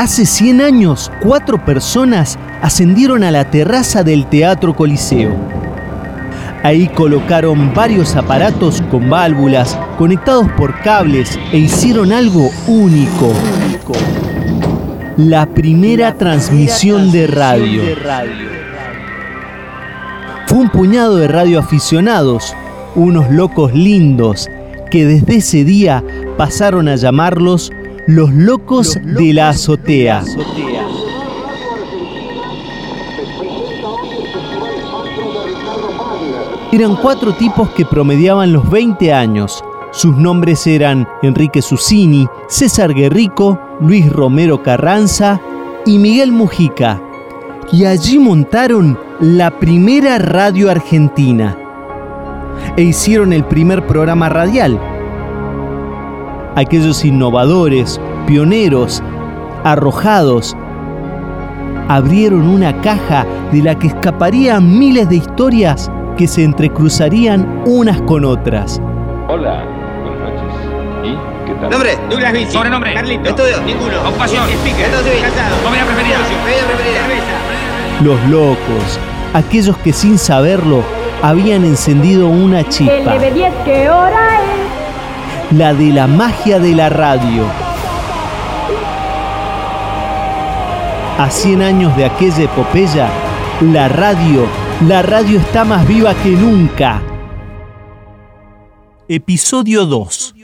Hace 100 años, cuatro personas ascendieron a la terraza del Teatro Coliseo. Ahí colocaron varios aparatos con válvulas conectados por cables e hicieron algo único. La primera transmisión de radio. Fue un puñado de radioaficionados, unos locos lindos, que desde ese día pasaron a llamarlos los locos, de la azotea. Eran cuatro tipos que promediaban los 20 años. Sus nombres eran Enrique Susini, César Guerrico, Luis Romero Carranza y Miguel Mujica. Y allí montaron la primera radio argentina. E hicieron el primer programa radial, aquellos innovadores, pioneros, arrojados, abrieron una caja de la que escaparían miles de historias que se entrecruzarían unas con otras. Hola, buenas noches. ¿Y qué tal? Nombre, Douglas Vinci. Sobrenombre. Carlito. Estudio. Ninguno. Ocupación. Speaker. Civil. Casado. Comida preferida. Bebida preferida. Cerveza. Los locos, aquellos que sin saberlo habían encendido una chispa. El 10 ¿qué hora es? La de la magia de la radio. A 100 años de aquella epopeya, la radio, la radio está más viva que nunca. Episodio 2.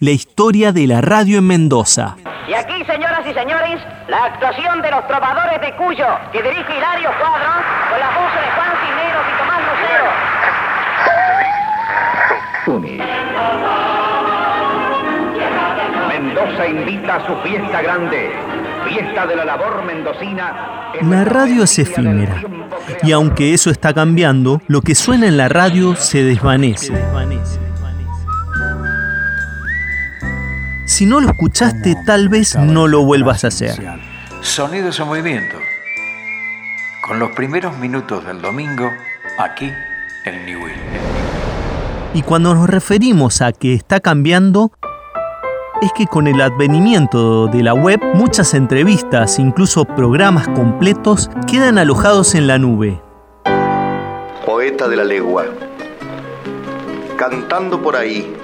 La historia de la radio en Mendoza. Y aquí, señoras y señores, la actuación de los trovadores de Cuyo, que dirige Hilario Cuadro, con la voz de Juan Cisneros y Tomás Lucero. Mendoza invita a su fiesta grande, fiesta de la labor mendocina. La radio es efímera. Y aunque eso está cambiando, lo que suena en la radio se desvanece. Si no lo escuchaste, tal vez no lo vuelvas a hacer. Sonidos en movimiento. Con los primeros minutos del domingo, aquí en Newell. Y cuando nos referimos a que está cambiando, es que con el advenimiento de la web, muchas entrevistas, incluso programas completos, quedan alojados en la nube. Poeta de la legua. Cantando por ahí,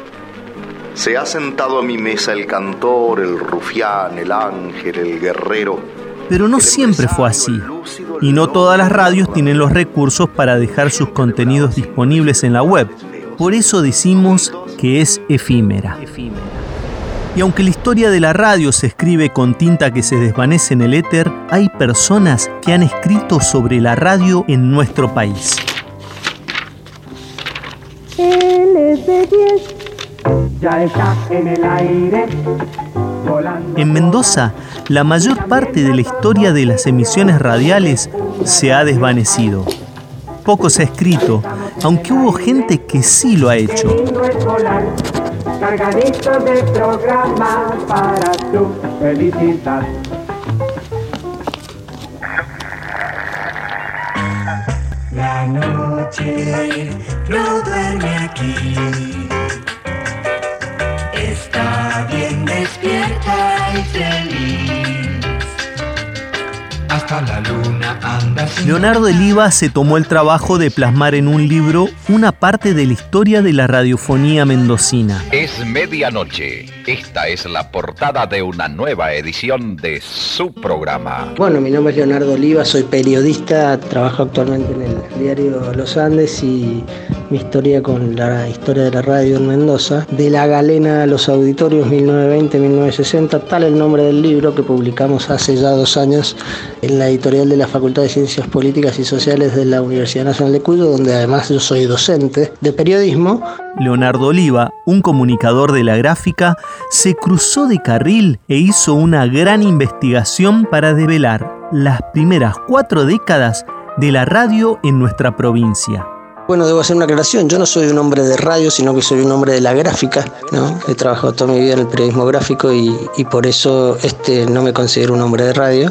se ha sentado a mi mesa el cantor, el rufián, el ángel, el guerrero. Pero no siempre fue así. Y no todas las radios tienen los recursos para dejar sus contenidos disponibles en la web. Por eso decimos que es efímera. Y aunque la historia de la radio se escribe con tinta que se desvanece en el éter, hay personas que han escrito sobre la radio en nuestro país. Él es de 10. Ya está en el aire. En Mendoza, la mayor parte de la historia de las emisiones radiales se ha desvanecido. Poco se ha escrito, aunque hubo gente que sí lo ha hecho. Domingo escolar, cargadito de programas para tu felicidad. La noche no duerme aquí. Está bien despierta y feliz. Hasta la luna anda sin Leonardo Eliva se tomó el trabajo de plasmar en un libro una parte de la historia de la radiofonía mendocina. Es medianoche. Esta es la portada de una nueva edición de su programa. Bueno, mi nombre es Leonardo Oliva, soy periodista, trabajo actualmente en el diario Los Andes y mi historia con la historia de la radio en Mendoza, de la galena a los auditorios 1920-1960, tal el nombre del libro que publicamos hace ya dos años en la editorial de la Facultad de Ciencias Políticas y Sociales de la Universidad Nacional de Cuyo, donde además yo soy docente de periodismo. Leonardo Oliva, un comunicador de la gráfica, se cruzó de carril e hizo una gran investigación para develar las primeras cuatro décadas de la radio en nuestra provincia. Bueno, debo hacer una aclaración. Yo no soy un hombre de radio, sino que soy un hombre de la gráfica. ¿no? He trabajado toda mi vida en el periodismo gráfico y, y por eso este, no me considero un hombre de radio.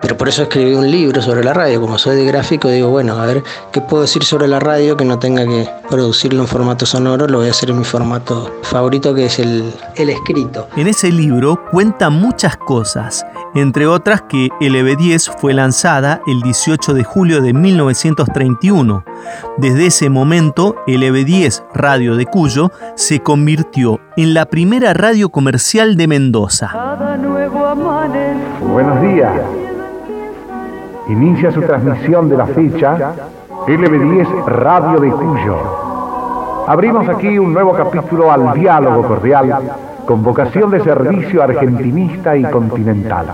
Pero por eso escribí un libro sobre la radio. Como soy de gráfico, digo, bueno, a ver, ¿qué puedo decir sobre la radio que no tenga que producirlo en formato sonoro? Lo voy a hacer en mi formato favorito, que es el, el escrito. En ese libro cuenta muchas cosas, entre otras que LB10 fue lanzada el 18 de julio de 1931. Desde ese momento, LB10 Radio de Cuyo se convirtió en la primera radio comercial de Mendoza. Buenos días. Inicia su transmisión de la fecha LB10 Radio de Cuyo. Abrimos aquí un nuevo capítulo al diálogo cordial con vocación de servicio argentinista y continental.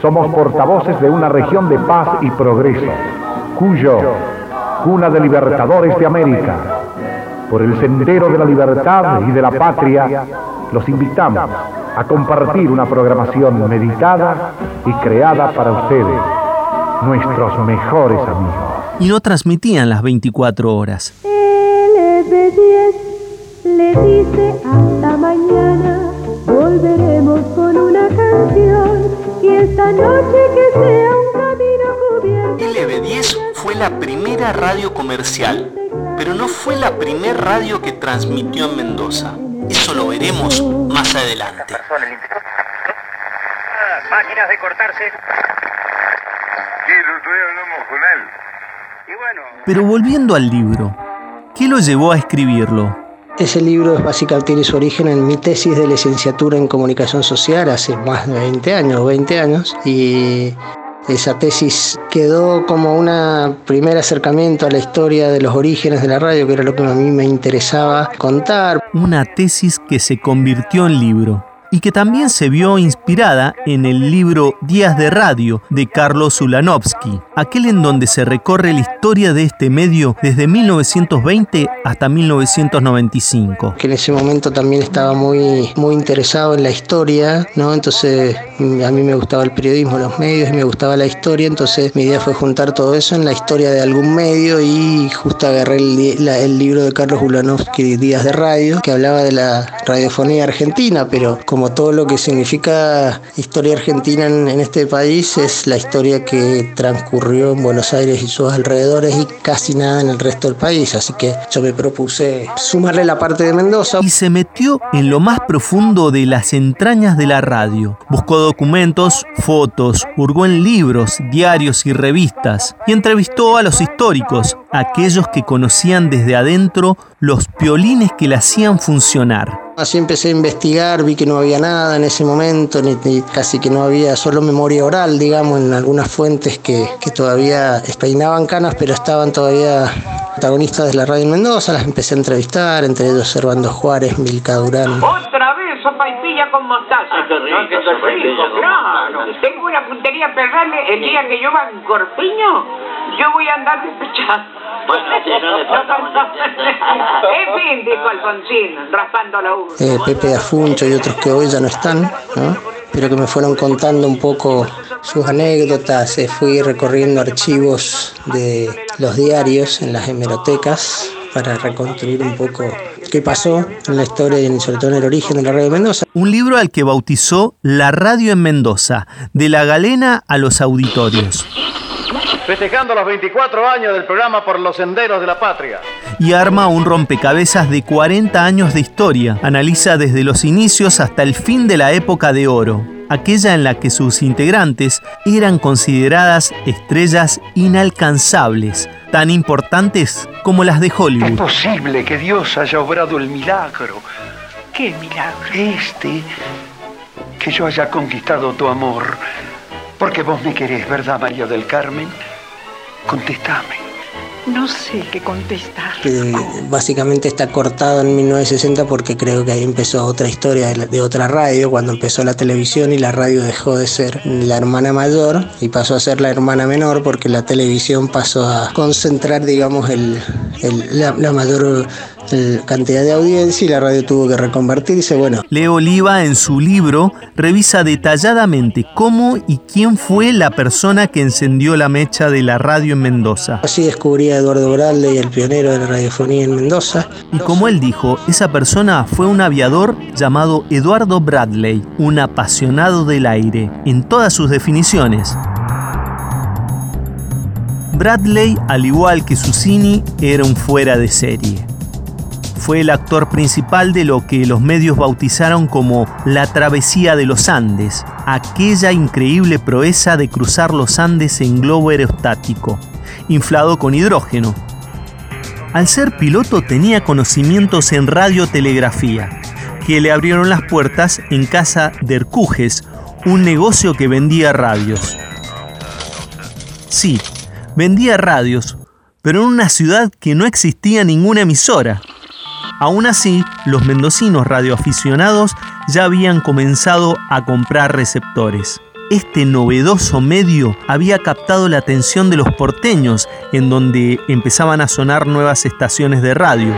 Somos portavoces de una región de paz y progreso, Cuyo, cuna de libertadores de América. Por el sendero de la libertad y de la patria, los invitamos a compartir una programación meditada y creada para ustedes, nuestros mejores amigos. Y no transmitían las 24 horas. LB10 le dice hasta mañana, volveremos con una canción y esta noche que sea fue la primera radio comercial, pero no fue la primera radio que transmitió en Mendoza. Eso lo veremos más adelante. Máquinas de cortarse. Sí, el otro día hablamos con él. Y bueno. Pero volviendo al libro, ¿qué lo llevó a escribirlo? Ese libro es básicamente tiene su origen en mi tesis de licenciatura en comunicación social hace más de 20 años, 20 años, y esa tesis quedó como un primer acercamiento a la historia de los orígenes de la radio, que era lo que a mí me interesaba contar. Una tesis que se convirtió en libro y que también se vio inspirada en el libro Días de Radio de Carlos Ulanovsky, aquel en donde se recorre la historia de este medio desde 1920 hasta 1995. Que en ese momento también estaba muy, muy interesado en la historia, ¿no? Entonces a mí me gustaba el periodismo, los medios y me gustaba la historia, entonces mi idea fue juntar todo eso en la historia de algún medio y justo agarré el libro de Carlos Ulanovsky, Días de Radio, que hablaba de la radiofonía argentina, pero como como todo lo que significa historia argentina en, este país, es la historia que transcurrió en Buenos Aires y sus alrededores y casi nada en el resto del país. Así que yo me propuse sumarle la parte de Mendoza. Y se metió en lo más profundo de las entrañas de la radio. Buscó documentos, fotos, hurgó en libros, diarios y revistas y entrevistó a los históricos, aquellos que conocían desde adentro los piolines que la hacían funcionar. Así empecé a investigar, vi que no había nada en ese momento, ni, casi que no había solo memoria oral, digamos, en algunas fuentes que, que todavía peinaban canas, pero estaban todavía protagonistas de la radio en Mendoza, las empecé a entrevistar, entre ellos Servando Juárez, Milka Durán. Sopa y pilla con mostaza. qué rico, No, que sopa y rico, pilla con claro. mostaza. Tengo una puntería perrable. El día que yo va en Corpiño, yo voy a andar despechado. Bueno, sí, no le. En fin, dijo Alfonsín, raspando la uva. eh, Pepe Afuncho y otros que hoy ya no están, ¿no? pero que me fueron contando un poco sus anécdotas. Eh, fui recorriendo archivos de los diarios en las hemerotecas para reconstruir un poco qué pasó en la historia y sobre todo en el origen de la radio de Mendoza. Un libro al que bautizó La Radio en Mendoza, de la galena a los auditorios. Festejando los 24 años del programa Por los Senderos de la Patria. y arma un rompecabezas de 40 años de historia. Analiza desde los inicios hasta el fin de la época de oro, aquella en la que sus integrantes eran consideradas estrellas inalcanzables, tan importantes como las de Es Hollywood. posible que Dios haya obrado el milagro. ¿Qué milagro? Este, que yo haya conquistado tu amor. Porque vos me querés, ¿verdad, María del Carmen? Contestame. No sé qué contestar. básicamente está cortado en 1960 porque creo que ahí empezó otra historia de, de otra radio, cuando empezó la televisión y la radio dejó de ser la hermana mayor y pasó a ser la hermana menor porque la televisión pasó a concentrar, digamos, el, el- la, la mayor cantidad de audiencia y la radio tuvo que reconvertirse. Bueno, Leo Oliva en su libro revisa detalladamente cómo y quién fue la persona que encendió la mecha de la radio en Mendoza. así descubrí a Eduardo Bralde y el pionero de la radiofonía en Mendoza. Y como él dijo, esa persona fue un aviador llamado Eduardo Bradley, un apasionado del aire, en todas sus definiciones. Bradley, al igual que Susini, era un fuera de serie. Fue el actor principal de lo que los medios bautizaron como la travesía de los Andes, aquella increíble proeza de cruzar los Andes en globo aerostático, inflado con hidrógeno. Al ser piloto tenía conocimientos en radiotelegrafía, que le abrieron las puertas en casa de Ercujes, un negocio que vendía radios. Sí, vendía radios, pero en una ciudad que no existía ninguna emisora. Aún así, los mendocinos radioaficionados ya habían comenzado a comprar receptores. Este novedoso medio había captado la atención de los porteños, en donde empezaban a sonar nuevas estaciones de radio.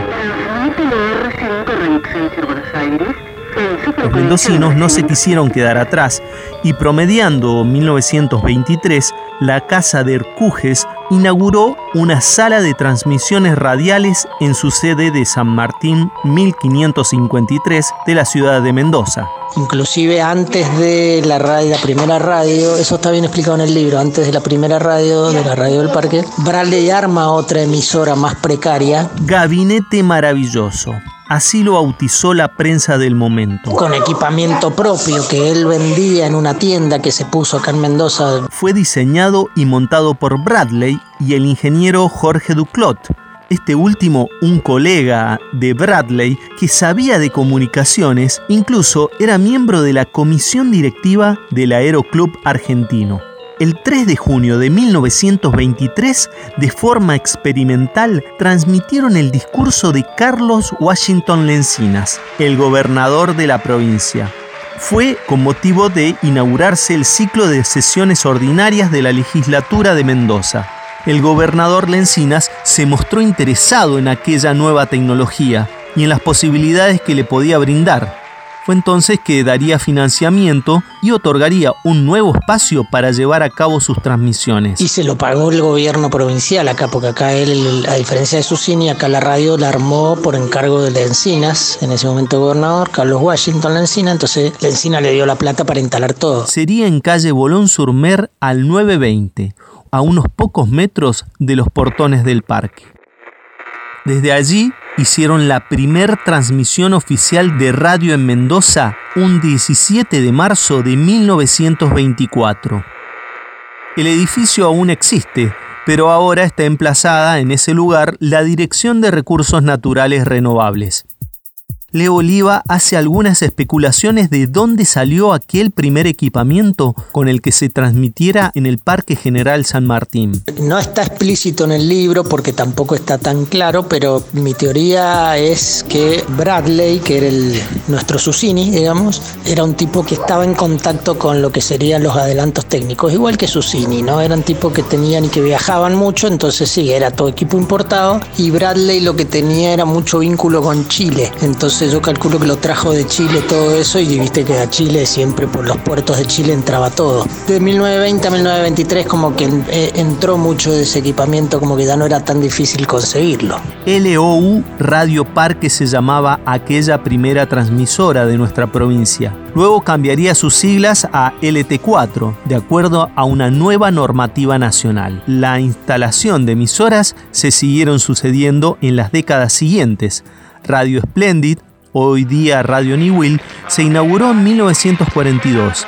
Los mendocinos no se quisieron quedar atrás y promediando 1923, la Casa de Ercujes inauguró una sala de transmisiones radiales en su sede de San Martín 1553 de la ciudad de Mendoza. Inclusive antes de la, radio, la primera radio, eso está bien explicado en el libro, antes de la primera radio, de la radio del parque, Bradley arma otra emisora más precaria. Gabinete maravilloso. Así lo bautizó la prensa del momento. Con equipamiento propio que él vendía en una tienda que se puso acá en Mendoza. Fue diseñado y montado por Bradley y el ingeniero Jorge Duclot. Este último, un colega de Bradley que sabía de comunicaciones, incluso era miembro de la comisión directiva del Aeroclub Argentino el 3 de junio de 1923, de forma experimental, transmitieron el discurso de Carlos Washington Lencinas, el gobernador de la provincia. Fue con motivo de inaugurarse el ciclo de sesiones ordinarias de la legislatura de Mendoza. El gobernador Lencinas se mostró interesado en aquella nueva tecnología y en las posibilidades que le podía brindar. Fue entonces que daría financiamiento y otorgaría un nuevo espacio para llevar a cabo sus transmisiones. Y se lo pagó el gobierno provincial acá, porque acá él, a diferencia de Susini, acá la radio la armó por encargo de Lencinas, en ese momento gobernador, Carlos Washington Lencina, entonces Lencina le dio la plata para instalar todo. Sería en calle Bolón Surmer al 920, a unos pocos metros de los portones del parque. Desde allí hicieron la primer transmisión oficial de radio en Mendoza un 17 de marzo de 1924. El edificio aún existe, pero ahora está emplazada en ese lugar la Dirección de Recursos Naturales Renovables. Leo Oliva hace algunas especulaciones de dónde salió aquel primer equipamiento con el que se transmitiera en el Parque General San Martín. No está explícito en el libro porque tampoco está tan claro, pero mi teoría es que Bradley, que era el, nuestro Susini, digamos, era un tipo que estaba en contacto con lo que serían los adelantos técnicos, igual que Susini, ¿no? Eran tipos que tenían y que viajaban mucho, entonces sí, era todo equipo importado y Bradley lo que tenía era mucho vínculo con Chile, entonces yo calculo que lo trajo de Chile todo eso y viste que a Chile siempre por los puertos de Chile entraba todo. De 1920 a 1923 como que eh, entró mucho de ese equipamiento, como que ya no era tan difícil conseguirlo. LOU Radio Parque se llamaba aquella primera transmisora de nuestra provincia. Luego cambiaría sus siglas a LT4, de acuerdo a una nueva normativa nacional. La instalación de emisoras se siguieron sucediendo en las décadas siguientes. Radio Splendid, hoy día Radio Niwil, se inauguró en 1942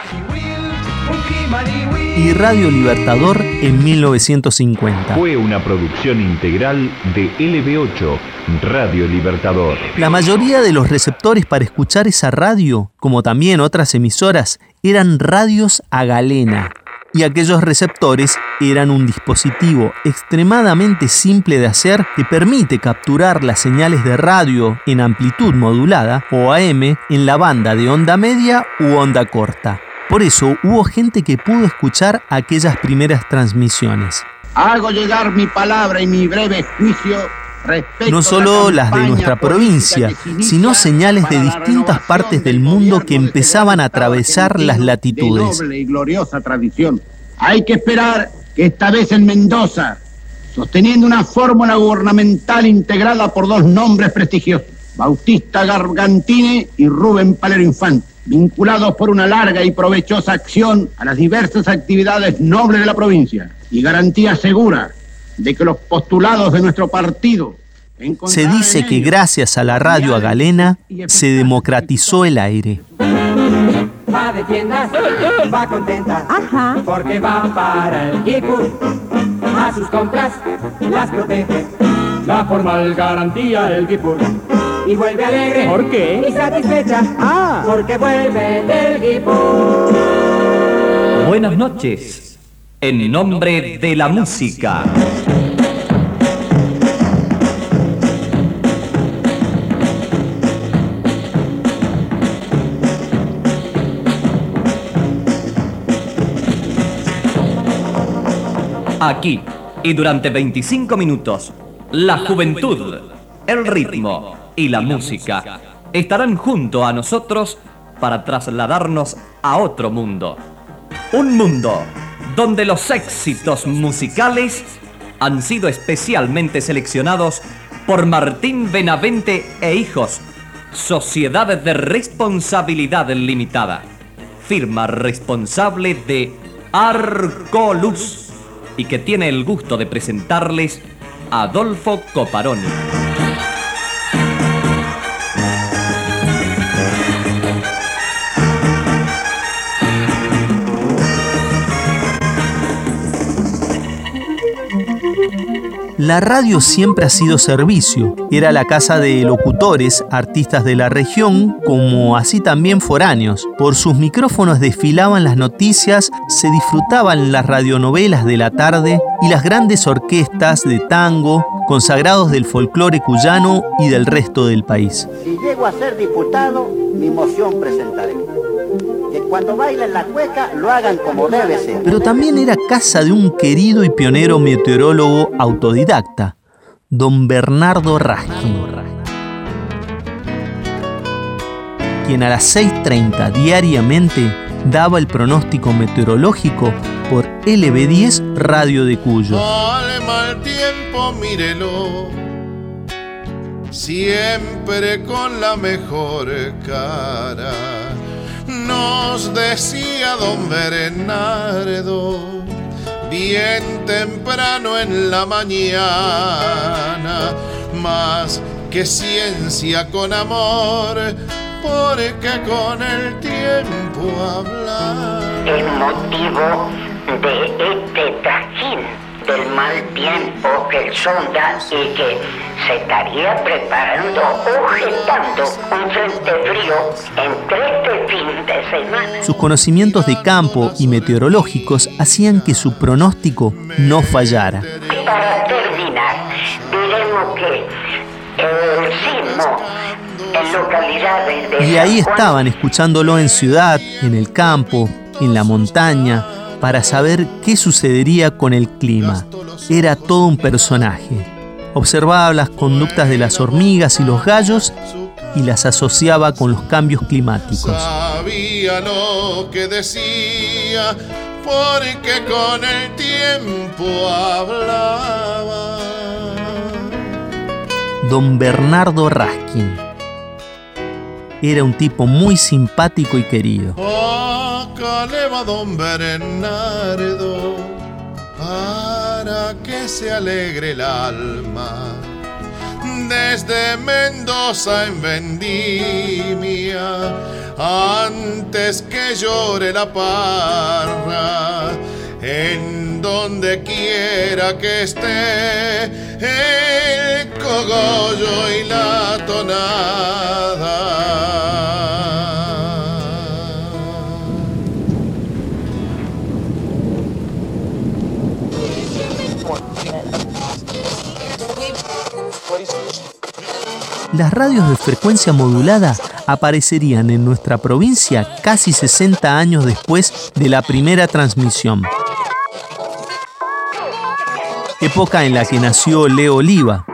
y Radio Libertador en 1950. Fue una producción integral de LB8, Radio Libertador. La mayoría de los receptores para escuchar esa radio, como también otras emisoras, eran radios a galena y aquellos receptores eran un dispositivo extremadamente simple de hacer que permite capturar las señales de radio en amplitud modulada o AM en la banda de onda media u onda corta. Por eso hubo gente que pudo escuchar aquellas primeras transmisiones. Hago llegar mi palabra y mi breve juicio no solo las de nuestra provincia, sino señales de distintas partes del mundo que empezaban a atravesar las latitudes. y gloriosa tradición. Hay que esperar que esta vez en Mendoza, sosteniendo una fórmula gubernamental integrada por dos nombres prestigiosos, Bautista Gargantini y Rubén Palero Infante, vinculados por una larga y provechosa acción a las diversas actividades nobles de la provincia y garantía segura de que los postulados de nuestro partido se dice que gracias a la radio a Galena se democratizó el aire. Va de tiendas, va contenta, Ajá. porque va para el Kipur. A sus compras las protege, la formal garantía el Kipur. Y vuelve alegre, ¿Por qué? Y satisfecha, Ah. porque vuelve del Kipur. Buenas noches. En nombre de la música. Aquí y durante 25 minutos, la juventud, el ritmo y la música estarán junto a nosotros para trasladarnos a otro mundo. Un mundo donde los éxitos musicales han sido especialmente seleccionados por Martín Benavente e Hijos, Sociedad de Responsabilidad Limitada, firma responsable de Arcoluz y que tiene el gusto de presentarles Adolfo Coparoni. La radio siempre ha sido servicio. Era la casa de locutores, artistas de la región, como así también foráneos. Por sus micrófonos desfilaban las noticias, se disfrutaban las radionovelas de la tarde y las grandes orquestas de tango, consagrados del folclore cuyano y del resto del país. Si llego a ser diputado, mi moción presentaré. Que cuando bailen la cueca lo hagan como debe ser. Pero también era casa de un querido y pionero meteorólogo autodidacta, don Bernardo Raskin, quien a las 6.30 diariamente daba el pronóstico meteorológico por LB10 Radio de Cuyo. Al mal tiempo, mírelo. Siempre con la mejor cara. Nos decía don Bernardo. Bien temprano en la mañana. Más que ciencia con amor. Porque con el tiempo hablar. El motivo de este trajín del mal tiempo que sonda y que se estaría preparando o gestando un frente frío entre este fin de semana. Sus conocimientos de campo y meteorológicos hacían que su pronóstico no fallara. Y para terminar, diremos que el sismo en localidades de Y ahí estaban escuchándolo en ciudad, en el campo, en la montaña, para saber qué sucedería con el clima. Era todo un personaje. Observaba las conductas de las hormigas y los gallos y las asociaba con los cambios climáticos. Sabía lo que decía, porque con el tiempo hablaba. Don Bernardo Raskin. Era un tipo muy simpático y querido. Acá don Bernardo para que se alegre el alma. Desde Mendoza en Vendimia, antes que llore la parra, en donde quiera que esté el cogollo y la tonada. Las radios de frecuencia modulada aparecerían en nuestra provincia casi 60 años después de la primera transmisión. Época en la que nació Leo Oliva.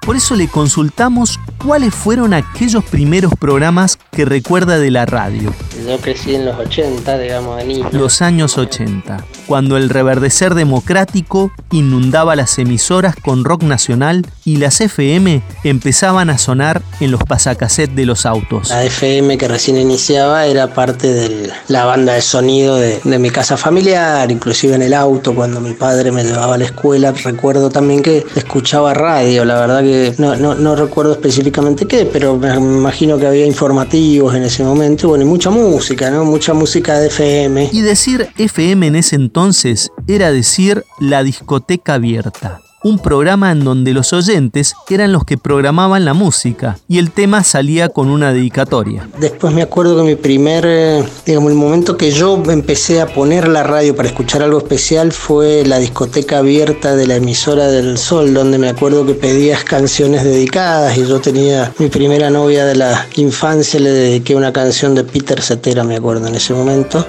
Por eso le consultamos cuáles fueron aquellos primeros programas que recuerda de la radio. Yo crecí en los 80, digamos, de niño. los años 80, cuando el reverdecer democrático inundaba las emisoras con rock nacional y las FM empezaban a sonar en los pasacassettes de los autos. La FM que recién iniciaba era parte de la banda de sonido de, de mi casa familiar, inclusive en el auto cuando mi padre me llevaba a la escuela. Recuerdo también que escuchaba radio, la verdad que no, no, no recuerdo específicamente qué, pero me imagino que había informativos en ese momento, bueno, y mucha música, ¿no? Mucha música de FM. Y decir FM en ese entonces era decir la discoteca abierta un programa en donde los oyentes eran los que programaban la música y el tema salía con una dedicatoria. Después me acuerdo que mi primer, eh, digamos, el momento que yo empecé a poner la radio para escuchar algo especial fue la discoteca abierta de la emisora del Sol, donde me acuerdo que pedías canciones dedicadas y yo tenía mi primera novia de la infancia, le dediqué una canción de Peter Cetera, me acuerdo en ese momento.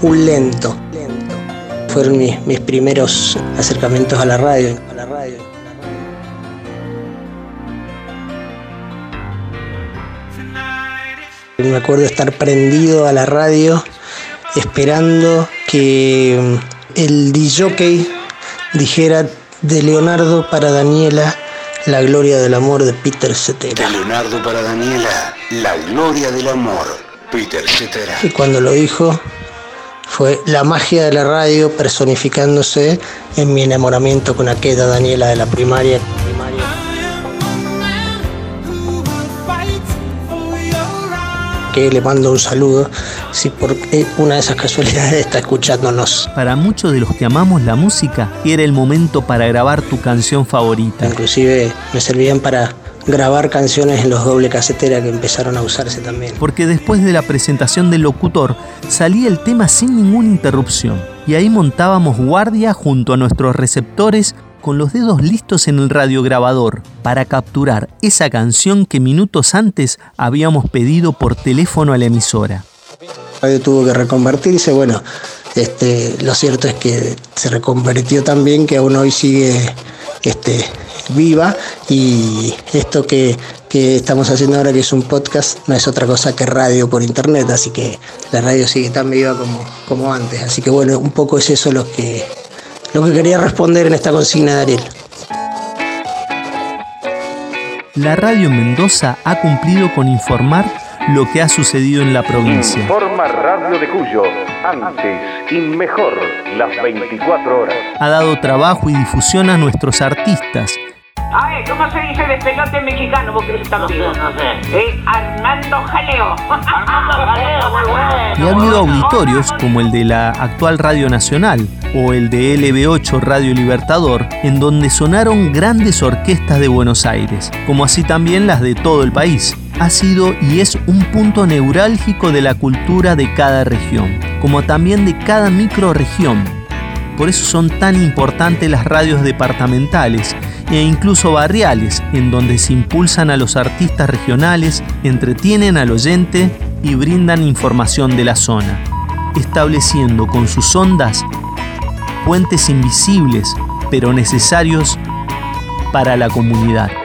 Un lento fueron mis, mis primeros acercamientos a la radio. A la radio. Me acuerdo estar prendido a la radio esperando que el DJ dijera de Leonardo para Daniela la gloria del amor de Peter Cetera. De Leonardo para Daniela, la gloria del amor, Peter Cetera. Y cuando lo dijo, fue la magia de la radio personificándose en mi enamoramiento con aquella Daniela de la primaria. Que le mando un saludo, si porque una de esas casualidades está escuchándonos. Para muchos de los que amamos la música, era el momento para grabar tu canción favorita. Inclusive me servían para grabar canciones en los doble casetera que empezaron a usarse también. Porque después de la presentación del locutor salía el tema sin ninguna interrupción y ahí montábamos guardia junto a nuestros receptores con los dedos listos en el radiograbador para capturar esa canción que minutos antes habíamos pedido por teléfono a la emisora. Radio tuvo que reconvertirse, bueno, este, lo cierto es que se reconvirtió también que aún hoy sigue este, viva y esto que, que, estamos haciendo ahora que es un podcast no es otra cosa que radio por internet, así que la radio sigue tan viva como, como antes. Así que bueno, un poco es eso lo que, lo que quería responder en esta consigna de Ariel. La radio Mendoza ha cumplido con informar lo que ha sucedido en la provincia. Informa Radio de Cuyo, antes y mejor, las 24 horas. Ha dado trabajo y difusión a nuestros artistas. A ver, ¿cómo se dice despelote mexicano? Vos que estás no sé, no sé. Eh, Armando Jaleo. Armando Jaleo, muy bueno. Y ha habido auditorios como el de la actual Radio Nacional o el de LB8 Radio Libertador, en donde sonaron grandes orquestas de Buenos Aires, como así también las de todo el país ha sido y es un punto neurálgico de la cultura de cada región, como también de cada microregión. Por eso son tan importantes las radios departamentales e incluso barriales, en donde se impulsan a los artistas regionales, entretienen al oyente y brindan información de la zona, estableciendo con sus ondas puentes invisibles pero necesarios para la comunidad.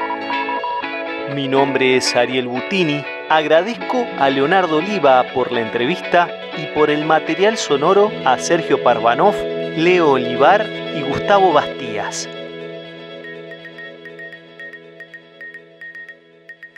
Mi nombre es Ariel Butini. Agradezco a Leonardo Oliva por la entrevista y por el material sonoro a Sergio Parvanov, Leo Olivar y Gustavo Bastías.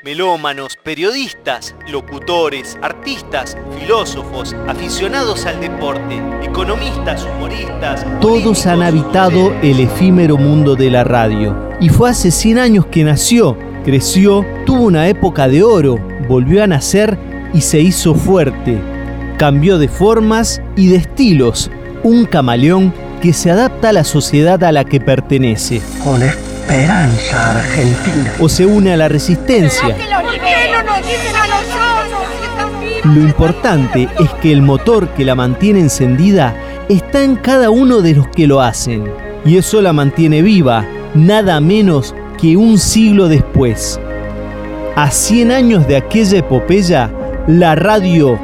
Melómanos, periodistas, locutores, artistas, filósofos, aficionados al deporte, economistas, humoristas. Todos han habitado el efímero mundo de la radio. Y fue hace 100 años que nació creció, tuvo una época de oro, volvió a nacer y se hizo fuerte. Cambió de formas y de estilos, un camaleón que se adapta a la sociedad a la que pertenece. Con esperanza argentina. O se une a la resistencia. Lo importante es que el motor que la mantiene encendida está en cada uno de los que lo hacen. Y eso la mantiene viva, nada menos que un siglo después, a 100 años de aquella epopeya, la radio,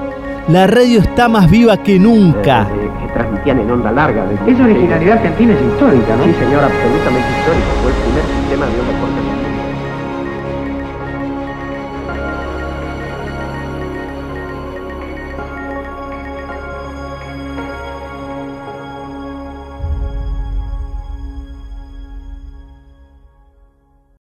la radio está más viva que nunca. Que transmitían en onda larga. Esa originalidad argentina es histórica, ¿no? Sí, señor, absolutamente histórico. Fue el primer sistema de onda corta.